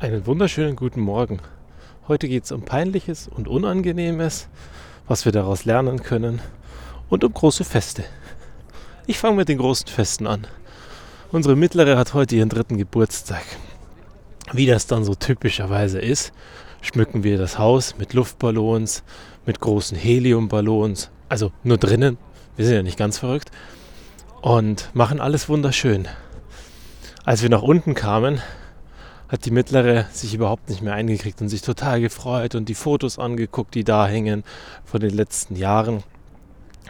Einen wunderschönen guten Morgen. Heute geht es um Peinliches und Unangenehmes, was wir daraus lernen können und um große Feste. Ich fange mit den großen Festen an. Unsere Mittlere hat heute ihren dritten Geburtstag. Wie das dann so typischerweise ist, schmücken wir das Haus mit Luftballons, mit großen Heliumballons, also nur drinnen, wir sind ja nicht ganz verrückt, und machen alles wunderschön. Als wir nach unten kamen, hat die mittlere sich überhaupt nicht mehr eingekriegt und sich total gefreut und die Fotos angeguckt, die da hängen von den letzten Jahren,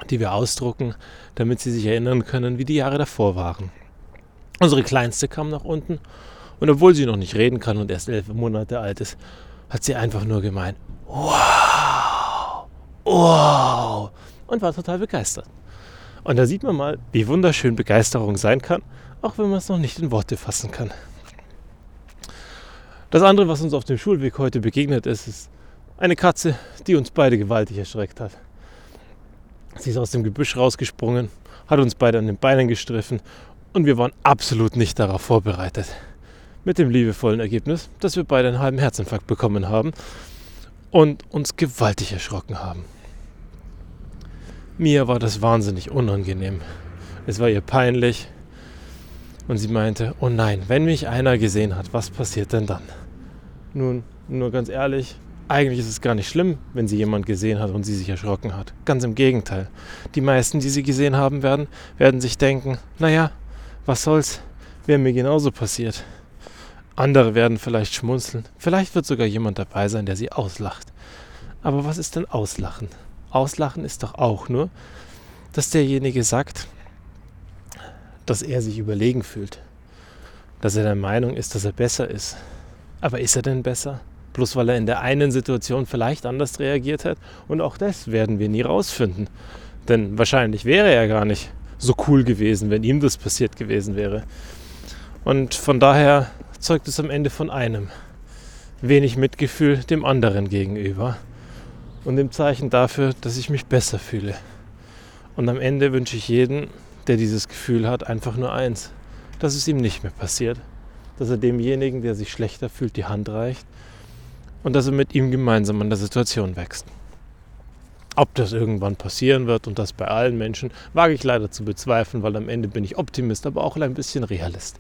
die wir ausdrucken, damit sie sich erinnern können, wie die Jahre davor waren. Unsere Kleinste kam nach unten und obwohl sie noch nicht reden kann und erst elf Monate alt ist, hat sie einfach nur gemeint, wow, wow und war total begeistert. Und da sieht man mal, wie wunderschön Begeisterung sein kann, auch wenn man es noch nicht in Worte fassen kann. Das andere, was uns auf dem Schulweg heute begegnet ist, ist eine Katze, die uns beide gewaltig erschreckt hat. Sie ist aus dem Gebüsch rausgesprungen, hat uns beide an den Beinen gestriffen und wir waren absolut nicht darauf vorbereitet. Mit dem liebevollen Ergebnis, dass wir beide einen halben Herzinfarkt bekommen haben und uns gewaltig erschrocken haben. Mir war das wahnsinnig unangenehm. Es war ihr peinlich, und sie meinte, oh nein, wenn mich einer gesehen hat, was passiert denn dann? Nun, nur ganz ehrlich, eigentlich ist es gar nicht schlimm, wenn sie jemand gesehen hat und sie sich erschrocken hat. Ganz im Gegenteil. Die meisten, die sie gesehen haben werden, werden sich denken, naja, was soll's, wäre mir genauso passiert. Andere werden vielleicht schmunzeln, vielleicht wird sogar jemand dabei sein, der sie auslacht. Aber was ist denn Auslachen? Auslachen ist doch auch nur, dass derjenige sagt, dass er sich überlegen fühlt. Dass er der Meinung ist, dass er besser ist. Aber ist er denn besser? Bloß weil er in der einen Situation vielleicht anders reagiert hat. Und auch das werden wir nie rausfinden. Denn wahrscheinlich wäre er gar nicht so cool gewesen, wenn ihm das passiert gewesen wäre. Und von daher zeugt es am Ende von einem. Wenig Mitgefühl dem anderen gegenüber. Und dem Zeichen dafür, dass ich mich besser fühle. Und am Ende wünsche ich jedem, der dieses Gefühl hat, einfach nur eins, dass es ihm nicht mehr passiert. Dass er demjenigen, der sich schlechter fühlt, die Hand reicht und dass er mit ihm gemeinsam an der Situation wächst. Ob das irgendwann passieren wird und das bei allen Menschen, wage ich leider zu bezweifeln, weil am Ende bin ich Optimist, aber auch ein bisschen Realist.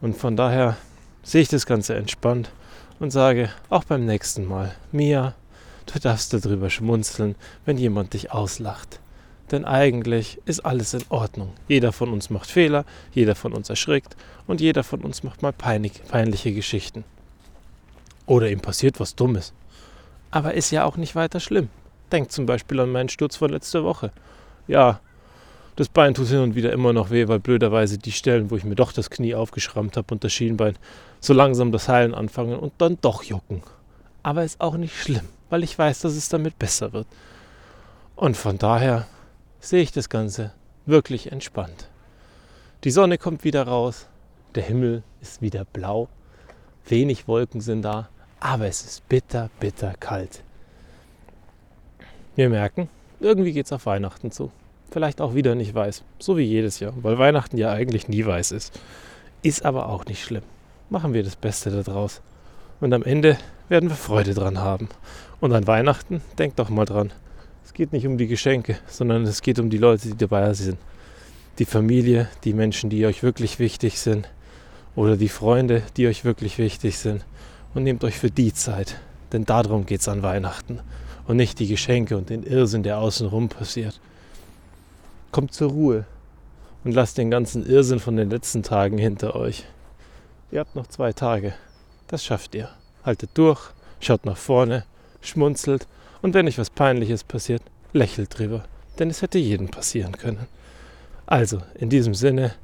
Und von daher sehe ich das Ganze entspannt und sage auch beim nächsten Mal, Mia, du darfst darüber schmunzeln, wenn jemand dich auslacht. Denn eigentlich ist alles in Ordnung. Jeder von uns macht Fehler, jeder von uns erschrickt und jeder von uns macht mal peinig, peinliche Geschichten. Oder ihm passiert was Dummes. Aber ist ja auch nicht weiter schlimm. Denkt zum Beispiel an meinen Sturz von letzter Woche. Ja, das Bein tut hin und wieder immer noch weh, weil blöderweise die Stellen, wo ich mir doch das Knie aufgeschrammt habe und das Schienbein, so langsam das Heilen anfangen und dann doch jucken. Aber ist auch nicht schlimm, weil ich weiß, dass es damit besser wird. Und von daher sehe ich das Ganze wirklich entspannt. Die Sonne kommt wieder raus, der Himmel ist wieder blau, wenig Wolken sind da, aber es ist bitter, bitter kalt. Wir merken, irgendwie geht es auf Weihnachten zu. Vielleicht auch wieder nicht weiß, so wie jedes Jahr, weil Weihnachten ja eigentlich nie weiß ist. Ist aber auch nicht schlimm. Machen wir das Beste daraus. Und am Ende werden wir Freude dran haben. Und an Weihnachten, denkt doch mal dran, es geht nicht um die Geschenke, sondern es geht um die Leute, die dabei sind. Die Familie, die Menschen, die euch wirklich wichtig sind. Oder die Freunde, die euch wirklich wichtig sind. Und nehmt euch für die Zeit. Denn darum geht es an Weihnachten. Und nicht die Geschenke und den Irrsinn, der außenrum passiert. Kommt zur Ruhe und lasst den ganzen Irrsinn von den letzten Tagen hinter euch. Ihr habt noch zwei Tage. Das schafft ihr. Haltet durch, schaut nach vorne, schmunzelt und wenn euch was Peinliches passiert, lächelt drüber, denn es hätte jedem passieren können. Also, in diesem Sinne,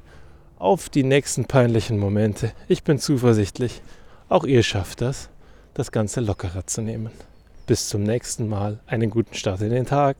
auf die nächsten peinlichen Momente. Ich bin zuversichtlich, auch ihr schafft das, das Ganze lockerer zu nehmen. Bis zum nächsten Mal, einen guten Start in den Tag